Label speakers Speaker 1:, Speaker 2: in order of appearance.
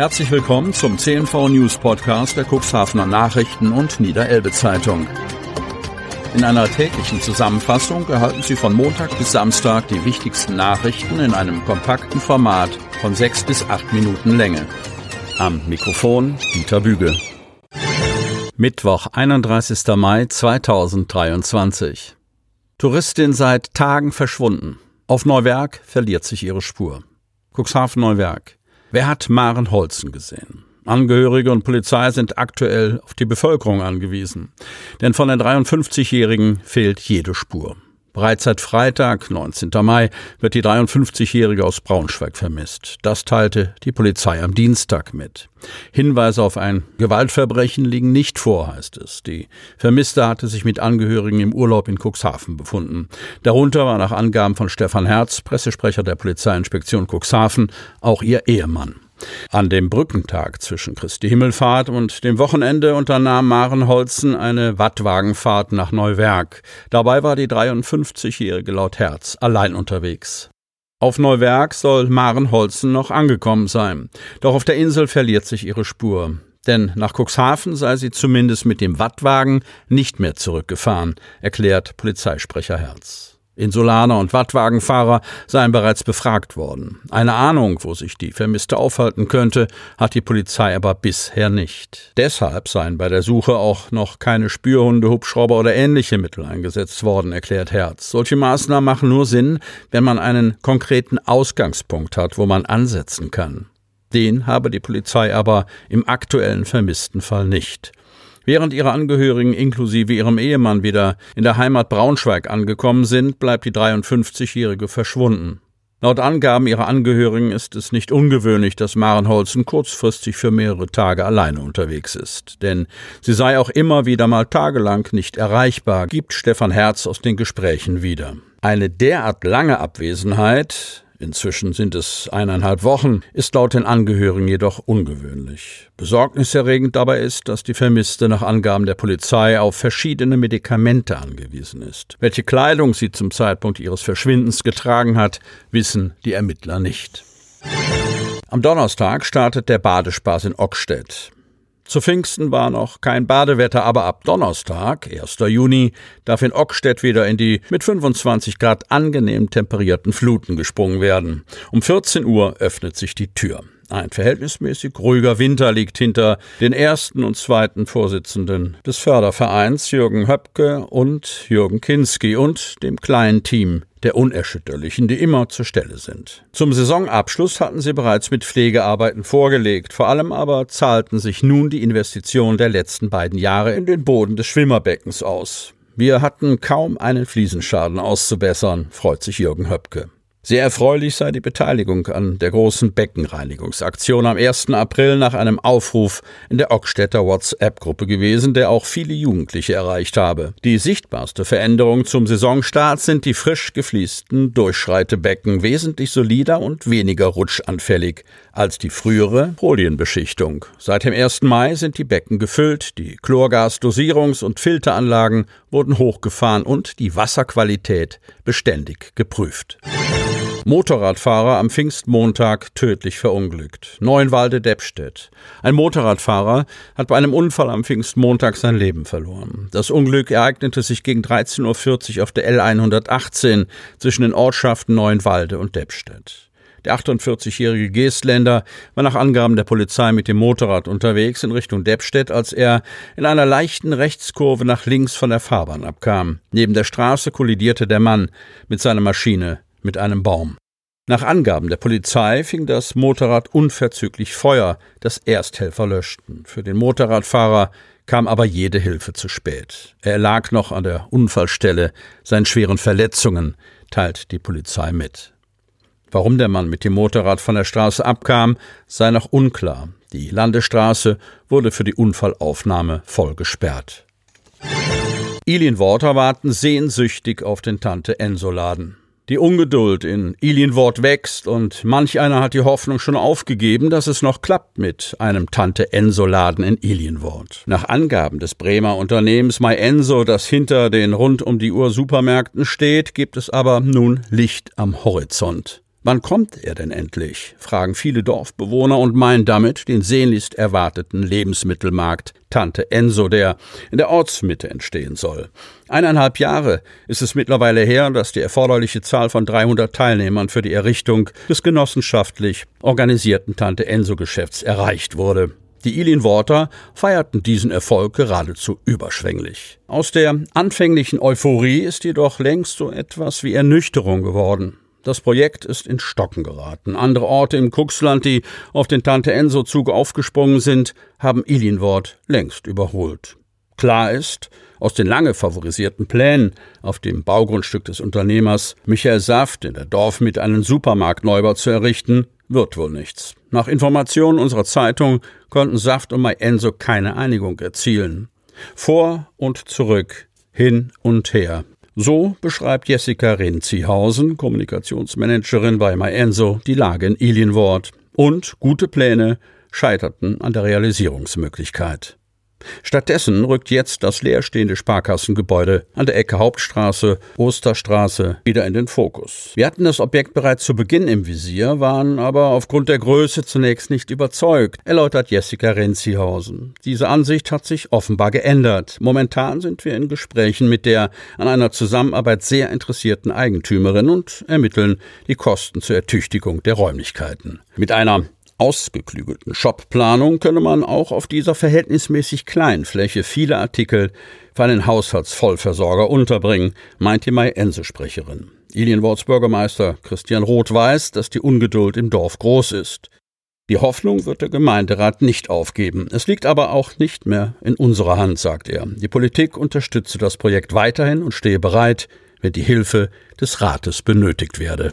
Speaker 1: Herzlich willkommen zum CNV News Podcast der Cuxhavener Nachrichten und Niederelbe Zeitung. In einer täglichen Zusammenfassung erhalten Sie von Montag bis Samstag die wichtigsten Nachrichten in einem kompakten Format von sechs bis acht Minuten Länge. Am Mikrofon Dieter Büge. Mittwoch, 31. Mai 2023. Touristin seit Tagen verschwunden. Auf Neuwerk verliert sich ihre Spur. Cuxhaven Neuwerk. Wer hat Maren Holzen gesehen? Angehörige und Polizei sind aktuell auf die Bevölkerung angewiesen. Denn von der 53-Jährigen fehlt jede Spur. Bereits seit Freitag, 19. Mai, wird die 53-Jährige aus Braunschweig vermisst. Das teilte die Polizei am Dienstag mit. Hinweise auf ein Gewaltverbrechen liegen nicht vor, heißt es. Die Vermisste hatte sich mit Angehörigen im Urlaub in Cuxhaven befunden. Darunter war nach Angaben von Stefan Herz, Pressesprecher der Polizeiinspektion Cuxhaven, auch ihr Ehemann. An dem Brückentag zwischen Christi Himmelfahrt und dem Wochenende unternahm Maren Holzen eine Wattwagenfahrt nach Neuwerk. Dabei war die 53-jährige laut Herz allein unterwegs. Auf Neuwerk soll Maren Holzen noch angekommen sein. Doch auf der Insel verliert sich ihre Spur. Denn nach Cuxhaven sei sie zumindest mit dem Wattwagen nicht mehr zurückgefahren, erklärt Polizeisprecher Herz. Insulaner und Wattwagenfahrer seien bereits befragt worden. Eine Ahnung, wo sich die Vermisste aufhalten könnte, hat die Polizei aber bisher nicht. Deshalb seien bei der Suche auch noch keine Spürhunde, Hubschrauber oder ähnliche Mittel eingesetzt worden, erklärt Herz. Solche Maßnahmen machen nur Sinn, wenn man einen konkreten Ausgangspunkt hat, wo man ansetzen kann. Den habe die Polizei aber im aktuellen vermissten Fall nicht. Während ihre Angehörigen inklusive ihrem Ehemann wieder in der Heimat Braunschweig angekommen sind, bleibt die 53-Jährige verschwunden. Laut Angaben ihrer Angehörigen ist es nicht ungewöhnlich, dass Maren Holzen kurzfristig für mehrere Tage alleine unterwegs ist. Denn sie sei auch immer wieder mal tagelang nicht erreichbar, gibt Stefan Herz aus den Gesprächen wieder. Eine derart lange Abwesenheit Inzwischen sind es eineinhalb Wochen, ist laut den Angehörigen jedoch ungewöhnlich. Besorgniserregend dabei ist, dass die Vermisste nach Angaben der Polizei auf verschiedene Medikamente angewiesen ist. Welche Kleidung sie zum Zeitpunkt ihres Verschwindens getragen hat, wissen die Ermittler nicht. Am Donnerstag startet der Badespaß in Ockstedt. Zu Pfingsten war noch kein Badewetter, aber ab Donnerstag, 1. Juni, darf in Ockstedt wieder in die mit 25 Grad angenehm temperierten Fluten gesprungen werden. Um 14 Uhr öffnet sich die Tür. Ein verhältnismäßig ruhiger Winter liegt hinter den ersten und zweiten Vorsitzenden des Fördervereins Jürgen Höpke und Jürgen Kinski und dem kleinen Team der Unerschütterlichen, die immer zur Stelle sind. Zum Saisonabschluss hatten sie bereits mit Pflegearbeiten vorgelegt, vor allem aber zahlten sich nun die Investitionen der letzten beiden Jahre in den Boden des Schwimmerbeckens aus. Wir hatten kaum einen Fliesenschaden auszubessern, freut sich Jürgen Höpke. Sehr erfreulich sei die Beteiligung an der großen Beckenreinigungsaktion am 1. April nach einem Aufruf in der Ockstädter WhatsApp-Gruppe gewesen, der auch viele Jugendliche erreicht habe. Die sichtbarste Veränderung zum Saisonstart sind die frisch gefließten Durchschreitebecken wesentlich solider und weniger rutschanfällig als die frühere Folienbeschichtung. Seit dem 1. Mai sind die Becken gefüllt, die Chlorgasdosierungs- und Filteranlagen wurden hochgefahren und die Wasserqualität beständig geprüft. Motorradfahrer am Pfingstmontag tödlich verunglückt. Neuenwalde-Deppstedt. Ein Motorradfahrer hat bei einem Unfall am Pfingstmontag sein Leben verloren. Das Unglück ereignete sich gegen 13.40 Uhr auf der L118 zwischen den Ortschaften Neuenwalde und Deppstedt. Der 48-jährige Geestländer war nach Angaben der Polizei mit dem Motorrad unterwegs in Richtung Deppstedt, als er in einer leichten Rechtskurve nach links von der Fahrbahn abkam. Neben der Straße kollidierte der Mann mit seiner Maschine mit einem Baum. Nach Angaben der Polizei fing das Motorrad unverzüglich Feuer, das Ersthelfer löschten. Für den Motorradfahrer kam aber jede Hilfe zu spät. Er lag noch an der Unfallstelle, seinen schweren Verletzungen teilt die Polizei mit. Warum der Mann mit dem Motorrad von der Straße abkam, sei noch unklar. Die Landesstraße wurde für die Unfallaufnahme voll gesperrt. Ilienworter warten sehnsüchtig auf den Tante Enso-Laden. Die Ungeduld in Ilienwort wächst und manch einer hat die Hoffnung schon aufgegeben, dass es noch klappt mit einem Tante Enso Laden in Ilienwort. Nach Angaben des Bremer Unternehmens My Enso, das hinter den rund um die Uhr Supermärkten steht, gibt es aber nun Licht am Horizont. Wann kommt er denn endlich? fragen viele Dorfbewohner und meinen damit den sehnlichst erwarteten Lebensmittelmarkt Tante Enso, der in der Ortsmitte entstehen soll. Eineinhalb Jahre ist es mittlerweile her, dass die erforderliche Zahl von 300 Teilnehmern für die Errichtung des genossenschaftlich organisierten Tante Enso Geschäfts erreicht wurde. Die Ilin-Worter feierten diesen Erfolg geradezu überschwänglich. Aus der anfänglichen Euphorie ist jedoch längst so etwas wie Ernüchterung geworden. Das Projekt ist in Stocken geraten. Andere Orte im Kuxland, die auf den Tante-Enso-Zug aufgesprungen sind, haben Ilinwort längst überholt. Klar ist, aus den lange favorisierten Plänen auf dem Baugrundstück des Unternehmers Michael Saft in der Dorf mit einen Supermarktneubau zu errichten, wird wohl nichts. Nach Informationen unserer Zeitung konnten Saft und Enso keine Einigung erzielen. Vor und zurück, hin und her. So beschreibt Jessica Renzihausen, Kommunikationsmanagerin bei MyEnso, die Lage in Ilienwort. Und gute Pläne scheiterten an der Realisierungsmöglichkeit. Stattdessen rückt jetzt das leerstehende Sparkassengebäude an der Ecke Hauptstraße, Osterstraße wieder in den Fokus. Wir hatten das Objekt bereits zu Beginn im Visier, waren aber aufgrund der Größe zunächst nicht überzeugt, erläutert Jessica Renzihausen. Diese Ansicht hat sich offenbar geändert. Momentan sind wir in Gesprächen mit der an einer Zusammenarbeit sehr interessierten Eigentümerin und ermitteln die Kosten zur Ertüchtigung der Räumlichkeiten. Mit einer ausgeklügelten Shopplanung könne man auch auf dieser verhältnismäßig kleinen Fläche viele Artikel für einen Haushaltsvollversorger unterbringen, meint die Mai-Ense-Sprecherin. Ilienworts Bürgermeister Christian Roth weiß, dass die Ungeduld im Dorf groß ist. Die Hoffnung wird der Gemeinderat nicht aufgeben. Es liegt aber auch nicht mehr in unserer Hand, sagt er. Die Politik unterstütze das Projekt weiterhin und stehe bereit, wenn die Hilfe des Rates benötigt werde.